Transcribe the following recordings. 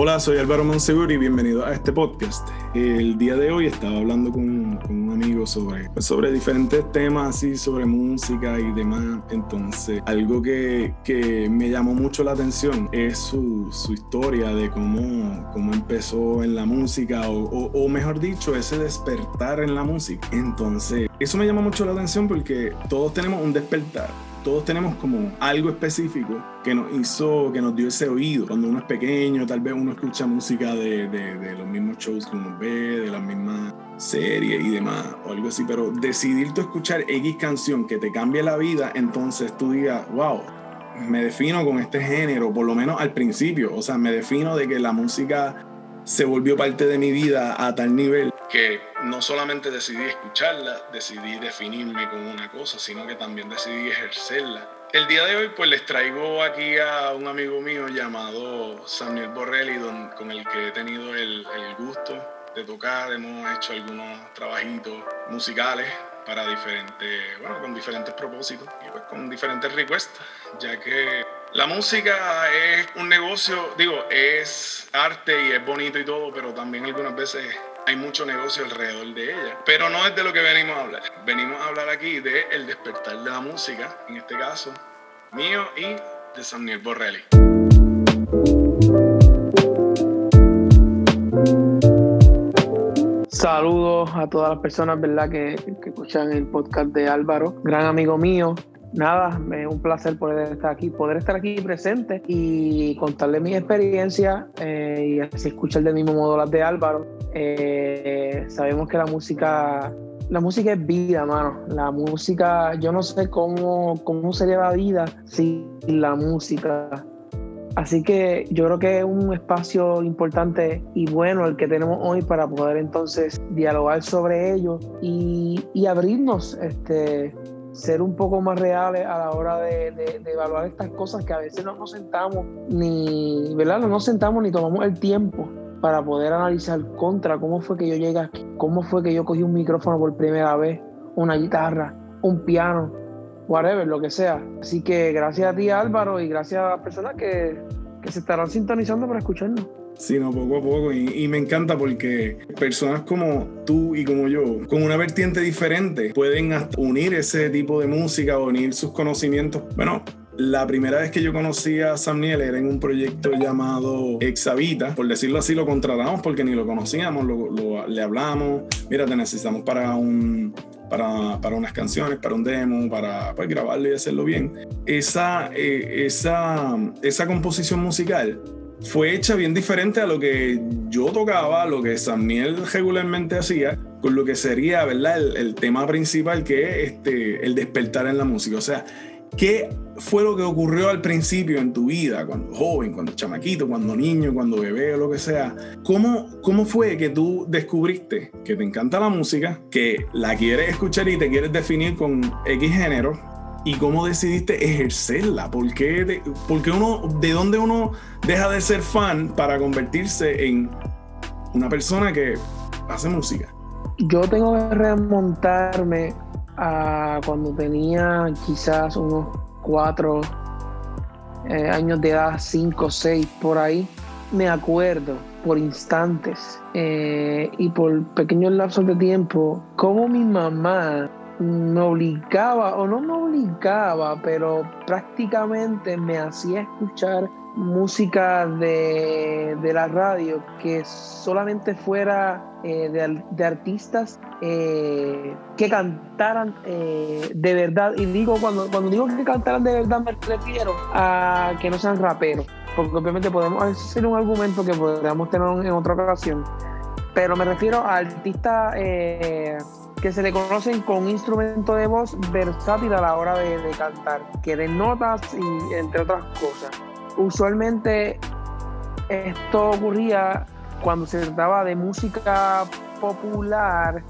Hola, soy Álvaro Monseguri y bienvenido a este podcast. El día de hoy estaba hablando con, con un amigo sobre, pues, sobre diferentes temas, así, sobre música y demás. Entonces, algo que, que me llamó mucho la atención es su, su historia de cómo, cómo, empezó en la música, o, o, o mejor dicho, ese despertar en la música. Entonces, eso me llama mucho la atención porque todos tenemos un despertar todos tenemos como algo específico que nos hizo, que nos dio ese oído. Cuando uno es pequeño, tal vez uno escucha música de, los mismos shows que uno ve, de las mismas series y demás, o algo así, pero decidir tú escuchar X canción que te cambie la vida, entonces tú digas, wow, me defino con este género, por lo menos al principio, o sea, me defino de que la música se volvió parte de mi vida a tal nivel que no solamente decidí escucharla, decidí definirme con una cosa, sino que también decidí ejercerla. El día de hoy pues les traigo aquí a un amigo mío llamado Samuel Borrelli, con el que he tenido el, el gusto de tocar, hemos hecho algunos trabajitos musicales para diferentes, bueno, con diferentes propósitos y pues con diferentes requests, ya que la música es un negocio, digo, es arte y es bonito y todo, pero también algunas veces hay mucho negocio alrededor de ella. Pero no es de lo que venimos a hablar. Venimos a hablar aquí de el despertar de la música, en este caso, mío y de Samuel Borrelli. Saludos a todas las personas ¿verdad? Que, que escuchan el podcast de Álvaro, gran amigo mío, nada, es un placer poder estar aquí, poder estar aquí presente y contarle mi experiencia eh, y así escuchar del mismo modo las de Álvaro. Eh, sabemos que la música, la música es vida, mano. La música, yo no sé cómo, cómo sería la vida sin la música. Así que yo creo que es un espacio importante y bueno el que tenemos hoy para poder entonces dialogar sobre ello y, y abrirnos este, ser un poco más reales a la hora de, de, evaluar estas cosas que a veces no nos sentamos ni, ¿verdad? No nos sentamos ni tomamos el tiempo para poder analizar contra cómo fue que yo llegué aquí, cómo fue que yo cogí un micrófono por primera vez, una guitarra, un piano, whatever, lo que sea. Así que gracias a ti Álvaro y gracias a las personas que, que se estarán sintonizando para escucharnos sino poco a poco. Y, me encanta porque personas como tú y como yo, con una vertiente diferente, pueden unir ese tipo de música, unir sus conocimientos. Bueno, la primera vez que yo conocí a Samniel era en un proyecto llamado Exavita. Por decirlo así, lo contratamos porque ni lo conocíamos, lo, le hablamos. Mira, te necesitamos para un, para, para, unas canciones, para un demo, para, para grabarlo y hacerlo bien. Esa, eh, esa, esa composición musical fue hecha bien diferente a lo que yo tocaba, lo que Samuel regularmente hacía, con lo que sería, ¿verdad? El, tema principal que es este, el despertar en la música. O sea, ¿qué fue lo que ocurrió al principio en tu vida, cuando joven, cuando chamaquito, cuando niño, cuando bebé o lo que sea? ¿Cómo, ¿Cómo fue que tú descubriste que te encanta la música, que la quieres escuchar y te quieres definir con X género? Y cómo decidiste ejercerla. ¿Por de, uno, ¿De dónde uno deja de ser fan para convertirse en una persona que hace música? Yo tengo que remontarme a cuando tenía quizás unos cuatro eh, años de edad, cinco, seis, por ahí. Me acuerdo por instantes eh, y por pequeños lapsos de tiempo cómo mi mamá me obligaba, o no me obligaba, pero prácticamente me hacía escuchar música de, de la radio que solamente fuera eh, de, de, artistas eh, que cantaran eh, de verdad. Y digo, cuando, cuando digo que cantaran de verdad, me refiero a que no sean raperos, porque obviamente podemos hacer un argumento que podríamos tener en otra ocasión, pero me refiero a artistas que se le conocen con un instrumento de voz versátil a la hora de, de cantar, que den notas y entre otras cosas. Usualmente esto ocurría cuando se trataba de música popular,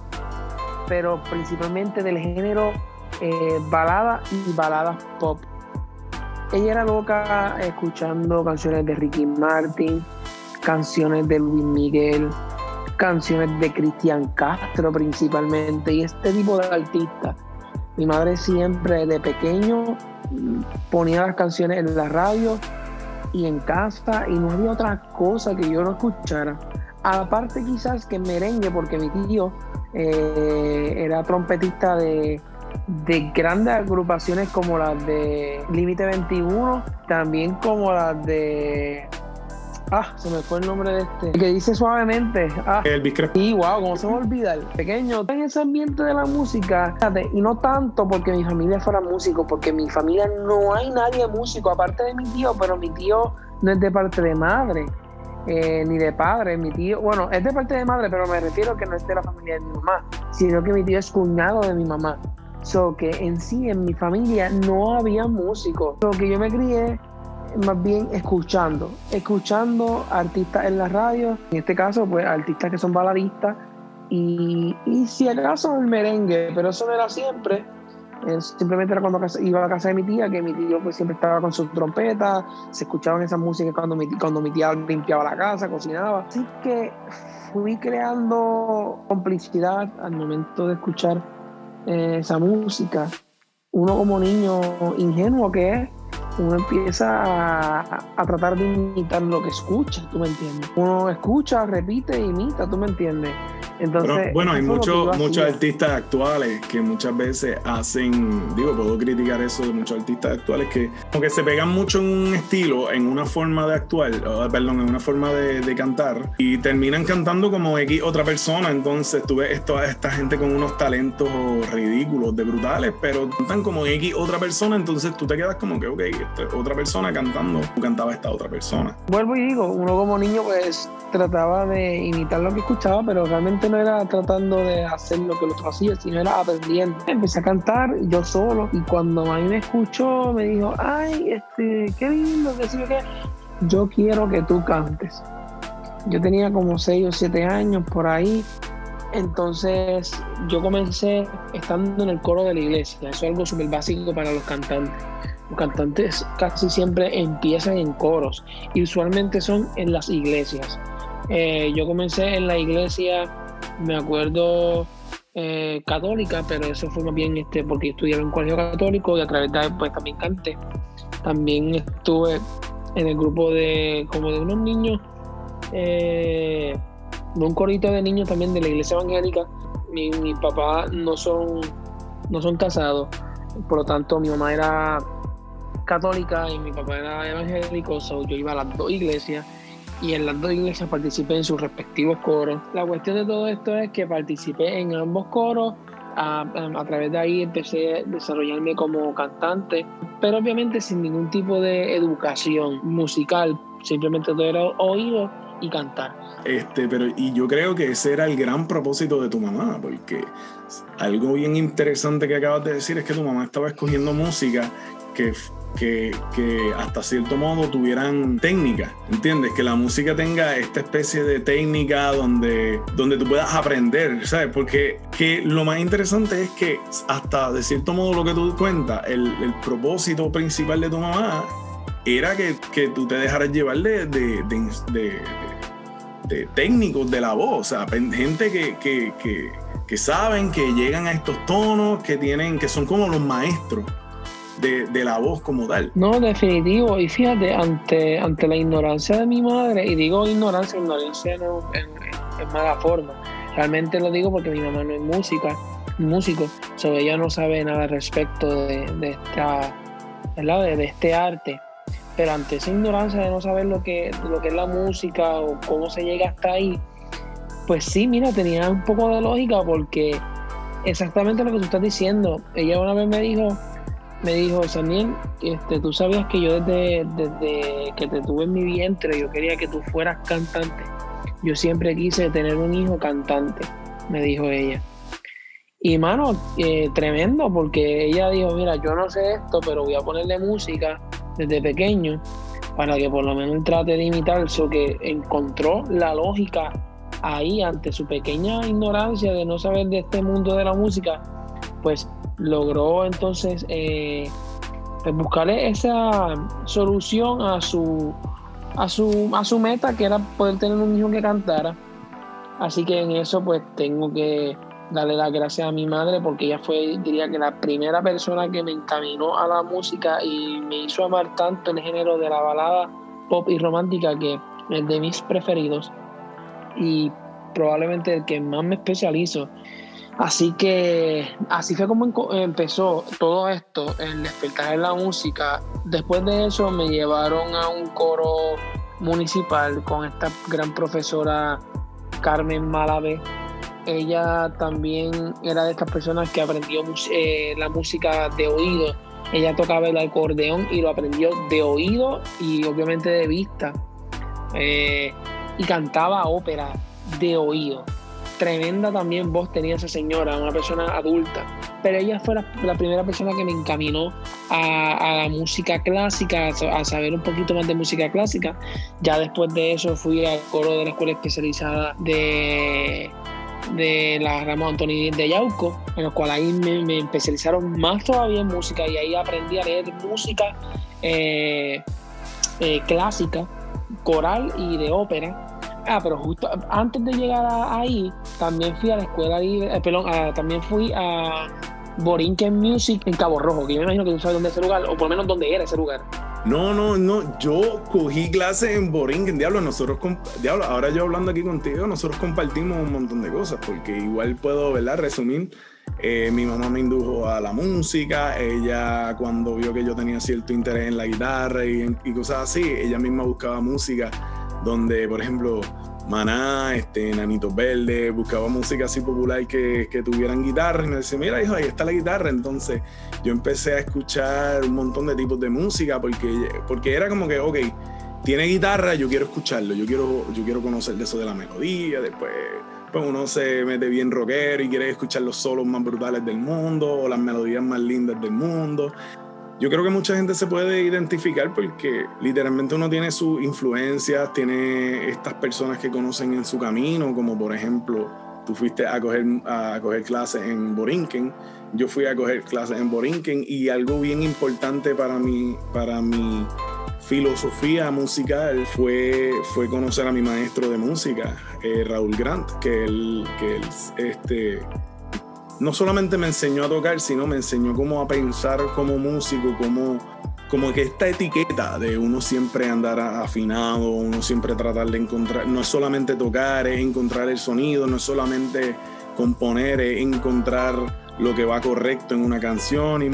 pero principalmente del género eh, balada y baladas pop. Ella era loca escuchando canciones de Ricky Martin, canciones de Luis Miguel, canciones de Cristian Castro principalmente y este tipo de artistas. Mi madre siempre de pequeño ponía las canciones en la radio y en casa y no había otra cosa que yo no escuchara. Aparte quizás que merengue, porque mi tío eh, era trompetista de, de grandes agrupaciones como las de Límite 21, también como las de Ah, se me fue el nombre de este. que dice suavemente. Ah, el Y wow, ¿cómo se me olvida? El pequeño. En ese ambiente de la música. Y no tanto porque mi familia fuera músico, porque en mi familia no hay nadie músico, aparte de mi tío, pero mi tío no es de parte de madre. Eh, ni de padre, mi tío, bueno, es de parte de madre, pero me refiero que no es de la familia de mi mamá, sino que mi tío es cuñado de mi mamá. So que en sí, en mi familia no había músicos. So que yo me crié más bien escuchando, escuchando artistas en la radio, en este caso, pues artistas que son baladistas, y, y si acaso el merengue, pero eso no era siempre, simplemente era cuando iba a casa de mi tía, que mi tío pues siempre estaba con sus trompetas, se escuchaban esas músicas cuando mi, cuando mi tía limpiaba la casa, cocinaba. Así que fui creando complicidad al momento de escuchar eh, esa música. Uno como niño ingenuo que es, uno empieza a, tratar de imitar lo que escucha, ¿tú me entiendes? Uno escucha, repite imita, ¿tú me entiendes? Entonces, bueno, hay muchos muchos artistas actuales que muchas veces hacen, digo, puedo criticar eso de muchos artistas actuales que como que se pegan mucho en un estilo, en una forma de actuar, perdón, en una forma de, cantar y terminan cantando como X otra persona. Entonces tú ves esto, esta gente con unos talentos ridículos, de brutales, pero cantan como X otra persona, entonces tú te quedas como que, ok, otra persona cantando, cantaba esta otra persona. Vuelvo y digo, uno como niño pues trataba de imitar lo que escuchaba, pero realmente no era tratando de hacer lo que el otro hacía, sino era aprendiendo. Empecé a cantar yo solo y cuando a me escuchó me dijo, ay, este, qué lindo, que que yo quiero que tú cantes. Yo tenía como 6 o 7 años por ahí. Entonces yo comencé estando en el coro de la iglesia. Eso es algo súper básico para los cantantes. Los cantantes casi siempre empiezan en coros y usualmente son en las iglesias. Eh, yo comencé en la iglesia, me acuerdo, eh, católica, pero eso fue más bien este, porque estudiaba en un colegio católico y a través de pues también canté. También estuve en el grupo de como de unos niños, eh, de un corito de niños también de la iglesia evangélica. Mi, papá no son, no son casados, por lo tanto mi mamá era católica y mi papá era evangélico, so yo iba a las dos iglesias y en las dos iglesias participé en sus respectivos coros. La cuestión de todo esto es que participé en ambos coros, a, a, través de ahí empecé a desarrollarme como cantante, pero obviamente sin ningún tipo de educación musical, simplemente todo era oído y cantar. Este, pero y yo creo que ese era el gran propósito de tu mamá, porque algo bien interesante que acabas de decir es que tu mamá estaba escogiendo música que que, hasta cierto modo tuvieran técnica, ¿entiendes? Que la música tenga esta especie de técnica donde, donde tú puedas aprender, ¿sabes? Porque que lo más interesante es que hasta de cierto modo lo que tú cuentas, el, propósito principal de tu mamá era que, que tú te dejaras llevar de, de, de, técnicos de la voz, o sea, gente que, que, que, que saben, que llegan a estos tonos, que tienen, que son como los maestros de, la voz como tal. No, definitivo. Y fíjate, ante, ante la ignorancia de mi madre, y digo ignorancia, ignorancia no en, mala forma. Realmente lo digo porque mi mamá no es música, músico, sobre ella no sabe nada respecto de, de esta, De, de este arte. Pero ante esa ignorancia de no saber lo que, lo que es la música o cómo se llega hasta ahí, pues sí, mira, tenía un poco de lógica porque exactamente lo que tú estás diciendo. Ella una vez me dijo, me dijo, Saniel, este, tú sabías que yo desde, desde que te tuve en mi vientre, yo quería que tú fueras cantante. Yo siempre quise tener un hijo cantante, me dijo ella. Y mano, eh, tremendo, porque ella dijo, mira, yo no sé esto, pero voy a ponerle música desde pequeño para que por lo menos trate de imitar eso, que encontró la lógica ahí ante su pequeña ignorancia de no saber de este mundo de la música, pues logró entonces eh, pues buscarle esa solución a su, a, su, a su meta, que era poder tener un hijo que cantara. Así que en eso pues tengo que darle las gracias a mi madre porque ella fue, diría que la primera persona que me encaminó a la música y me hizo amar tanto el género de la balada pop y romántica que es de mis preferidos y probablemente el que más me especializo. Así que así fue como empezó todo esto, el despertar de la música. Después de eso me llevaron a un coro municipal con esta gran profesora Carmen Malave. Ella también era de estas personas que aprendió eh, la música de oído. Ella tocaba el acordeón y lo aprendió de oído y obviamente de vista. Eh, y cantaba ópera de oído. Tremenda también voz tenía esa señora, una persona adulta. Pero ella fue la, primera persona que me encaminó a, la música clásica, a, saber un poquito más de música clásica. Ya después de eso fui al coro de la escuela especializada de, de la Ramón Antonio de Yauco, en lo cual ahí me, especializaron más todavía en música y ahí aprendí a leer música eh, eh, clásica, coral y de ópera Ah, pero justo antes de llegar ahí, también fui a la escuela, eh, perdón, también fui a Borinquen Music en Cabo Rojo, que yo me imagino que tú sabes dónde es ese lugar, o por lo menos dónde era ese lugar. No, no, no, yo cogí clases en Borinquen, diablo, nosotros, diablo, ahora yo hablando aquí contigo, nosotros compartimos un montón de cosas, porque igual puedo, ¿verdad? Resumir, eh, mi mamá me indujo a la música, ella cuando vio que yo tenía cierto interés en la guitarra y, y cosas así, ella misma buscaba música donde, por ejemplo, Maná, este, Nanitos Verdes, buscaba música así popular que, que, tuvieran guitarra y me decía, mira hijo, ahí está la guitarra. Entonces yo empecé a escuchar un montón de tipos de música porque, porque era como que, ok, tiene guitarra, yo quiero escucharlo, yo quiero, yo quiero conocer de eso de la melodía, después pues uno se mete bien rockero y quiere escuchar los solos más brutales del mundo o las melodías más lindas del mundo yo creo que mucha gente se puede identificar porque literalmente uno tiene sus influencias, tiene estas personas que conocen en su camino, como por ejemplo, tú fuiste a coger, a coger clases en Borinquen, yo fui a coger clases en Borinquen y algo bien importante para mí, para mi filosofía musical fue, fue conocer a mi maestro de música, eh, Raúl Grant, que él, que él este, no solamente me enseñó a tocar, sino me enseñó cómo a pensar como músico, como, como que esta etiqueta de uno siempre andar afinado, uno siempre tratar de encontrar, no es solamente tocar, es encontrar el sonido, no es solamente componer, es encontrar lo que va correcto en una canción y,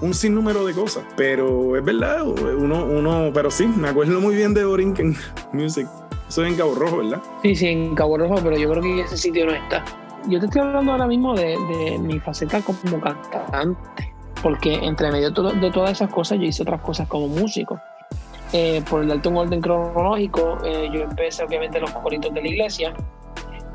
un sinnúmero de cosas. Pero es verdad, uno, uno, pero sí, me acuerdo muy bien de Borinquen Music. Eso es en Cabo Rojo, ¿verdad? Sí, sí, en Cabo Rojo, pero yo creo que ese sitio no está yo te estoy hablando ahora mismo de, mi faceta como cantante, porque entre medio de, todas esas cosas yo hice otras cosas como músico. Eh, por darte un orden cronológico, eh, yo empecé obviamente los coritos de la iglesia,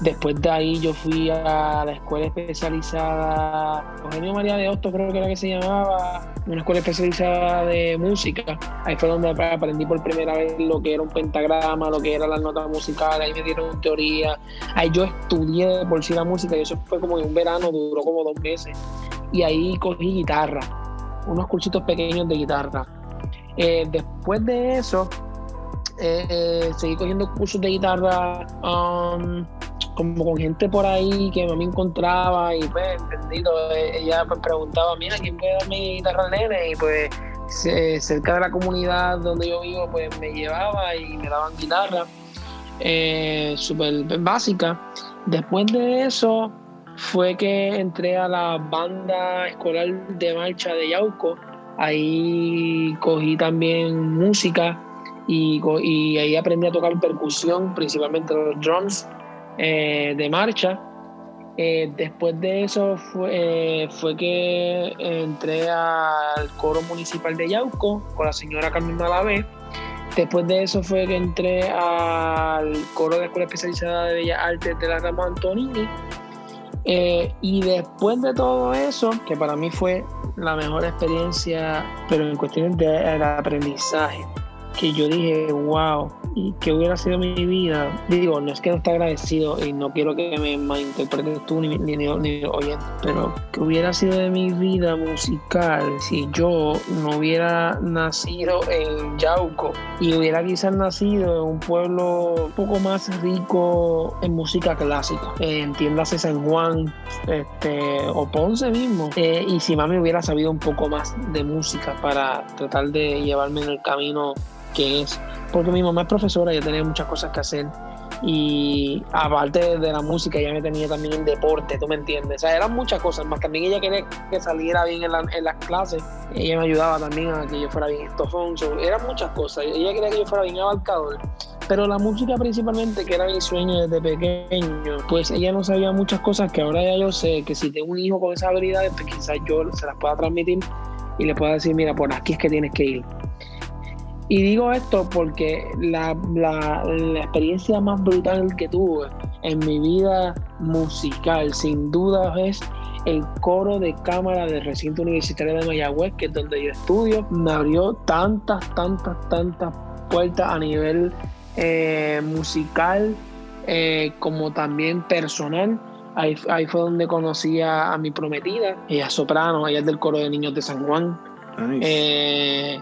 Después de ahí yo fui a la escuela especializada, Eugenio María de Hostos creo que era que se llamaba, una escuela especializada de música. Ahí fue donde aprendí por primera vez lo que era un pentagrama, lo que era las notas musicales, ahí me dieron teoría. Ahí yo estudié por sí la música y eso fue como en un verano, duró como dos meses. Y ahí cogí guitarra, unos cursitos pequeños de guitarra. Eh, después de eso, eh, eh, seguí cogiendo cursos de guitarra. Um, como con gente por ahí que me encontraba y pues entendido, eh, ella pues preguntaba, mira, ¿quién puede dar mi guitarra nene? Y pues cerca de la comunidad donde yo vivo pues me llevaba y me daban guitarra, eh, súper básica. Después de eso fue que entré a la banda escolar de marcha de Yauco, ahí cogí también música y ahí aprendí a tocar percusión, principalmente los drums eh, de marcha. Eh, después de eso fue, eh, fue, que entré al coro municipal de Yauco con la señora Carmen Malavé. Después de eso fue que entré al coro de la Escuela Especializada de Bellas Artes de la Rama Antonini. y después de todo eso, que para mí fue la mejor experiencia, pero en cuestiones de aprendizaje, que yo dije, wow, y que hubiera sido mi vida. Digo, no es que no esté agradecido y no quiero que me malinterpretes tú ni, ni, ni, ni oyente, pero que hubiera sido de mi vida musical si yo no hubiera nacido en Yauco y hubiera quizás nacido en un pueblo un poco más rico en música clásica, entiéndase San Juan este, o Ponce mismo, eh, y si mami hubiera sabido un poco más de música para tratar de llevarme en el camino es porque mi mamá es profesora, yo tenía muchas cosas que hacer. Y aparte de la música, ella me tenía también en deporte, tú me entiendes. O sea, eran muchas cosas, más también ella quería que saliera bien en, las clases. Ella me ayudaba también a que yo fuera bien estofón. eran muchas cosas. Ella quería que yo fuera bien abarcador. Pero la música principalmente, que era mi sueño desde pequeño, pues ella no sabía muchas cosas que ahora ya yo sé que si tengo un hijo con esas habilidades, pues quizás yo se las pueda transmitir y le pueda decir, mira, por aquí es que tienes que ir. Y digo esto porque la, la, experiencia más brutal que tuve en mi vida musical, sin duda, es el coro de cámara del recinto universitario de Mayagüez, que es donde yo estudio. Me abrió tantas, tantas, tantas puertas a nivel eh, musical eh, como también personal. Ahí, fue donde conocí a, mi prometida, ella soprano, ella es del coro de niños de San Juan. Eh,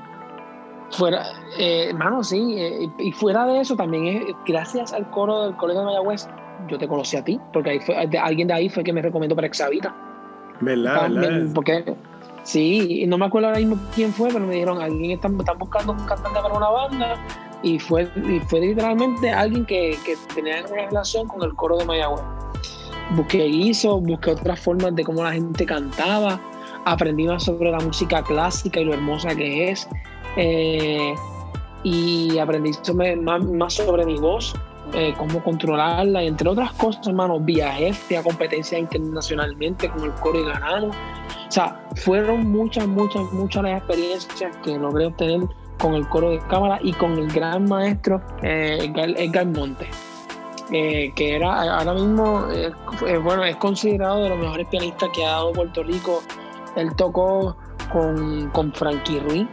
fuera, hermano, sí, y fuera de eso también, gracias al coro del Colegio de Mayagüez, yo te conocí a ti, porque ahí fue, alguien de ahí fue que me recomendó para Exavita. ¿Verdad? ¿verdad? Porque, sí, no me acuerdo ahora mismo quién fue, pero me dijeron, alguien está, buscando un cantante para una banda, y fue, y fue literalmente alguien que, que tenía una relación con el coro de Mayagüez. Busqué guiso, busqué otras formas de cómo la gente cantaba, aprendí más sobre la música clásica y lo hermosa que es, eh, y aprendí más, sobre mi voz, eh, cómo controlarla, y entre otras cosas, hermano, viajé a competencia internacionalmente con el coro y ganamos. O sea, fueron muchas, muchas, muchas las experiencias que logré obtener con el coro de cámara y con el gran maestro eh, Edgar, Monte. Eh, que era ahora mismo, eh, bueno, es considerado de los mejores pianistas que ha dado Puerto Rico. Él tocó con, con Frankie Ruiz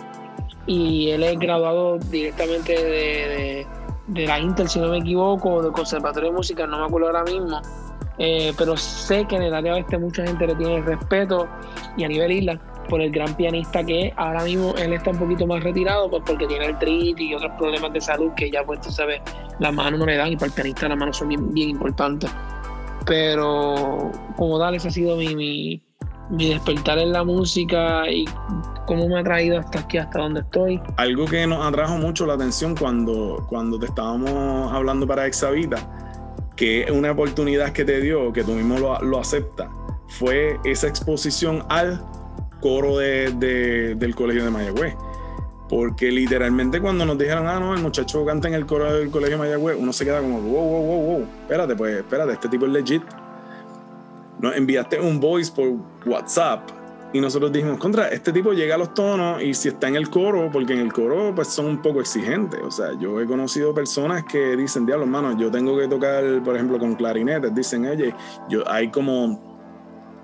y él es graduado directamente de, de, la Intel, si no me equivoco, del Conservatorio de Música, no me acuerdo ahora mismo. pero sé que en el área oeste mucha gente le tiene respeto y a nivel isla por el gran pianista que es. Ahora mismo él está un poquito más retirado pues porque tiene artritis y otros problemas de salud que ya pues tú sabes, las manos no le dan y para el pianista las manos son bien, bien importantes. Pero como tal, ese ha sido mi, mi despertar en la música y cómo me ha traído hasta aquí, hasta donde estoy. Algo que nos atrajo mucho la atención cuando, cuando te estábamos hablando para Exavita, que una oportunidad que te dio, que tú mismo lo, lo aceptas, fue esa exposición al coro de, del colegio de Mayagüez. Porque literalmente cuando nos dijeron, ah, no, el muchacho canta en el coro del colegio de Mayagüez, uno se queda como, wow, wow, wow, wow, espérate, pues espérate, este tipo es legit. Nos enviaste un voice por WhatsApp y nosotros dijimos, contra, este tipo llega a los tonos y si está en el coro, porque en el coro pues son un poco exigentes. O sea, yo he conocido personas que dicen, diablo, hermano, yo tengo que tocar, por ejemplo, con clarinetes. Dicen, oye, yo, hay como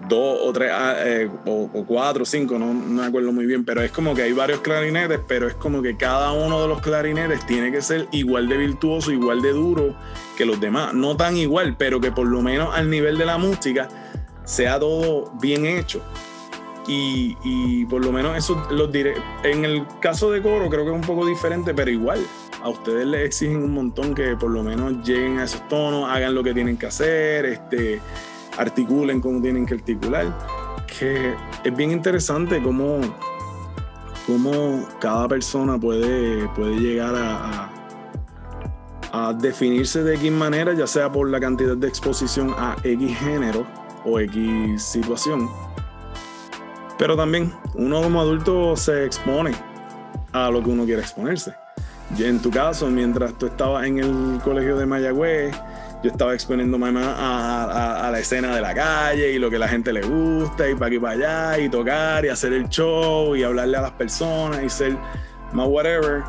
dos o tres, ah, eh, o, cuatro o cinco, no, me acuerdo muy bien, pero es como que hay varios clarinetes, pero es como que cada uno de los clarinetes tiene que ser igual de virtuoso, igual de duro que los demás. No tan igual, pero que por lo menos al nivel de la música sea todo bien hecho. Y, y por lo menos eso los diré. En el caso de coro creo que es un poco diferente, pero igual. A ustedes les exigen un montón que por lo menos lleguen a esos tonos, hagan lo que tienen que hacer, este, articulen como tienen que articular, que es bien interesante cómo, cómo cada persona puede, puede llegar a, a, definirse de X manera, ya sea por la cantidad de exposición a X género o X situación. Pero también uno como adulto se expone a lo que uno quiere exponerse. Y en tu caso, mientras tú estabas en el colegio de Mayagüez, yo estaba exponiéndome más a, la escena de la calle y lo que la gente le gusta y para aquí y para allá y tocar y hacer el show y hablarle a las personas y ser más whatever.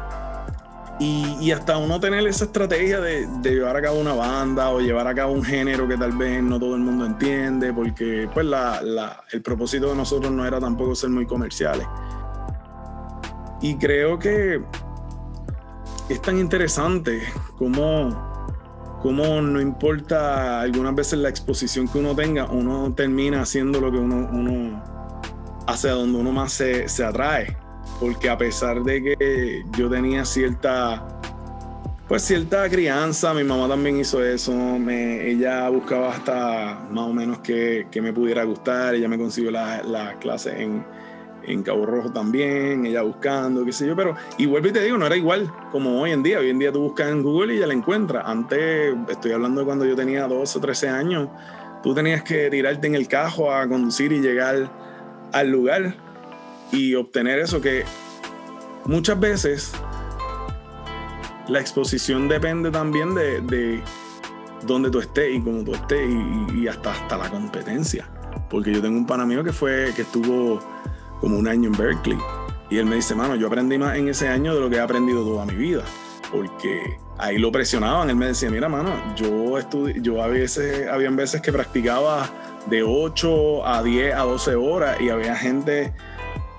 Y, hasta uno tener esa estrategia de, llevar a cabo una banda o llevar a cabo un género que tal vez no todo el mundo entiende, porque pues el propósito de nosotros no era tampoco ser muy comerciales. Y creo que es tan interesante como cómo no importa algunas veces la exposición que uno tenga, uno termina haciendo lo que uno, uno hacia donde uno más se, se atrae. Porque a pesar de que yo tenía cierta pues cierta crianza, mi mamá también hizo eso, me, ella buscaba hasta más o menos que, que, me pudiera gustar, ella me consiguió la, la clase en, en Cabo Rojo también, ella buscando, qué sé yo, pero y vuelvo y te digo, no era igual como hoy en día. Hoy en día tú buscas en Google y ya la encuentras. Antes, estoy hablando de cuando yo tenía 12 o 13 años, tú tenías que tirarte en el cajo a conducir y llegar al lugar y obtener eso que muchas veces la exposición depende también de, de dónde tú estés y cómo tú estés y, hasta, hasta la competencia. Porque yo tengo un pana mío que fue, que estuvo como un año en Berkeley. Y él me dice, mano, yo aprendí más en ese año de lo que he aprendido toda mi vida. Porque ahí lo presionaban. Él me decía, mira, mano, yo estudié, yo a veces, habían veces que practicaba de 8 a 10 a 12 horas y había gente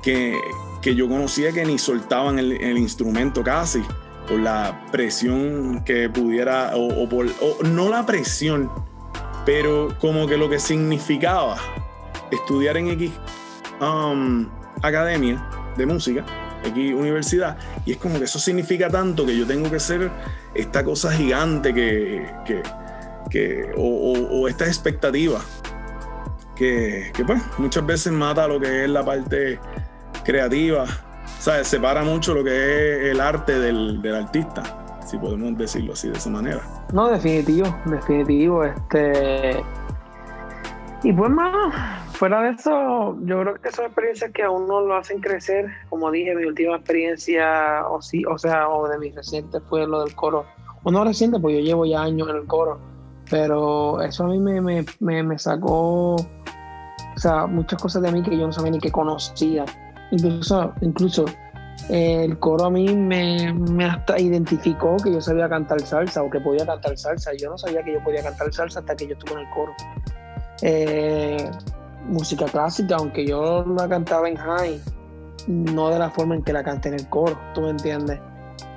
que, que yo conocía que ni soltaban el, el instrumento casi por la presión que pudiera, o, por, no la presión, pero como que lo que significaba estudiar en X um, academia de música, X universidad, y es como que eso significa tanto que yo tengo que ser esta cosa gigante que, que, o, esta expectativa que, que pues muchas veces mata lo que es la parte creativa ¿sabes? Separa mucho lo que es el arte del, artista, si podemos decirlo así de esa manera. No, definitivo, definitivo. Este. Y pues, mano, fuera de eso, yo creo que son experiencias que a uno lo hacen crecer. Como dije, mi última experiencia, o sí, o sea, o de mis recientes fue lo del coro. O no reciente, pues yo llevo ya años en el coro. Pero eso a mí me, me, me sacó, o sea, muchas cosas de mí que yo no sabía ni que conocía Incluso, incluso el coro a mí me, hasta identificó que yo sabía cantar salsa o que podía cantar salsa. Yo no sabía que yo podía cantar salsa hasta que yo estuve en el coro. Eh, música clásica, aunque yo la cantaba en high, no de la forma en que la canté en el coro, tú me entiendes.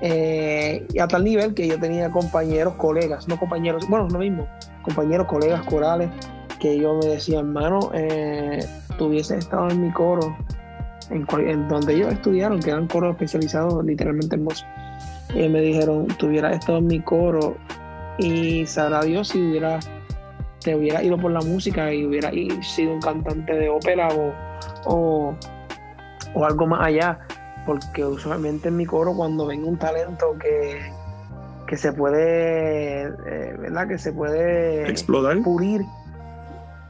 Eh, y a tal nivel que yo tenía compañeros, colegas, no compañeros, bueno, lo mismo, compañeros, colegas corales, que yo me decían, hermano, eh, tuviese estado en mi coro, en, donde ellos estudiaron, que eran coros especializados literalmente en voz. Y me dijeron, tuviera estado en mi coro y sabrá Dios si hubiera, te hubiera ido por la música y hubiera sido un cantante de ópera o, o, algo más allá. Porque usualmente en mi coro cuando ven un talento que, que se puede, eh, ¿verdad? Que se puede explotar. Purir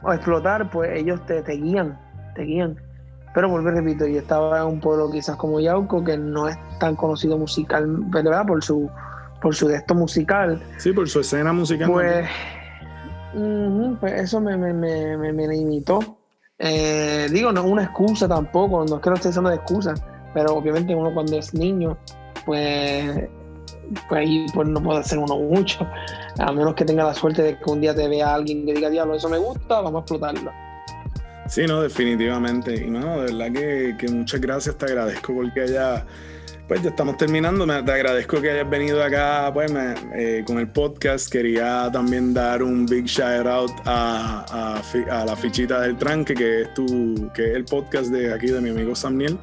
o explotar, pues ellos te, te guían, te guían. Pero vuelvo repito, yo estaba en un pueblo quizás como Yauco, que no es tan conocido musical, ¿verdad? Por su, por su gesto musical. Sí, por su escena musical. Pues, pues eso me, me, me, me limitó. Eh, digo, no es una excusa tampoco, no es que lo esté usando de excusa, pero obviamente uno cuando es niño, pues, pues ahí pues no puede hacer uno mucho, a menos que tenga la suerte de que un día te vea alguien que diga, diablo, eso me gusta, vamos a explotarlo. Sí, no, definitivamente. Y no, de verdad que, muchas gracias, te agradezco porque haya, pues ya estamos terminando, te agradezco que hayas venido acá, pues eh, con el podcast. Quería también dar un big shout out a, la fichita del tranque, que es tu, que es el podcast de aquí de mi amigo Samuel.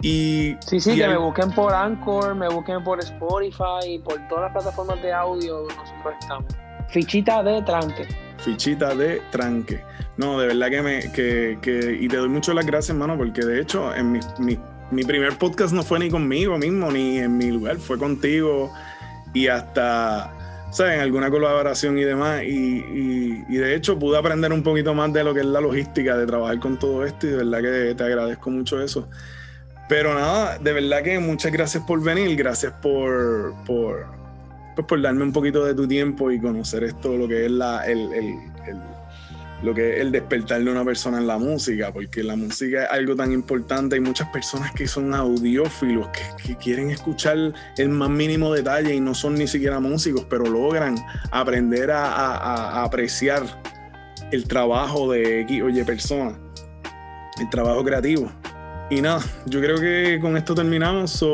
Y, sí, sí, que me busquen por Anchor, me busquen por Spotify, por todas las plataformas de audio nosotros estamos. Fichita de tranque. Fichita de tranque. No, de verdad que me. Que, que, y te doy mucho las gracias, hermano, porque de hecho, en mi, mi, mi, primer podcast no fue ni conmigo mismo, ni en mi lugar, fue contigo. Y hasta. ¿Sabes? En alguna colaboración y demás. Y, y, de hecho pude aprender un poquito más de lo que es la logística, de trabajar con todo esto. Y de verdad que te agradezco mucho eso. Pero nada, de verdad que muchas gracias por venir. Gracias por, por, pues por darme un poquito de tu tiempo y conocer esto, lo que es la, el lo que es el despertar de una persona en la música, porque la música es algo tan importante. Hay muchas personas que son audiófilos, que, quieren escuchar el más mínimo detalle y no son ni siquiera músicos, pero logran aprender a, apreciar el trabajo de X oye persona, el trabajo creativo. Y nada, yo creo que con esto terminamos.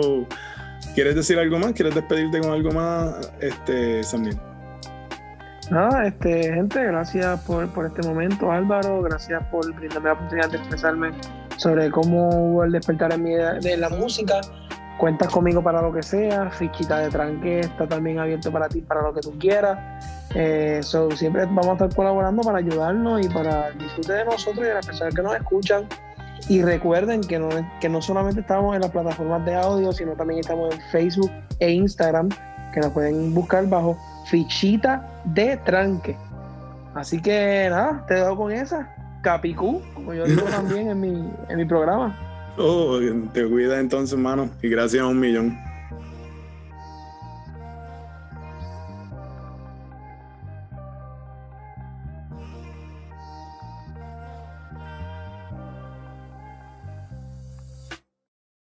¿Quieres decir algo más? ¿Quieres despedirte con algo más, este, Samuel? Nada, este, gente, gracias por, este momento, Álvaro. Gracias por brindarme la oportunidad de expresarme sobre cómo hubo el despertar en mi de la música. Cuentas conmigo para lo que sea. Fichita de tranque está también abierto para ti, para lo que tú quieras. Eh, siempre vamos a estar colaborando para ayudarnos y para el disfrute de nosotros y de las personas que nos escuchan. Y recuerden que no, que no solamente estamos en las plataformas de audio, sino también estamos en Facebook e Instagram, que nos pueden buscar bajo fichita de tranque. Así que nada, te dejo con esa. Capicú, como yo digo también en mi, en mi programa. Oh, te cuida entonces, hermano, y gracias a un millón.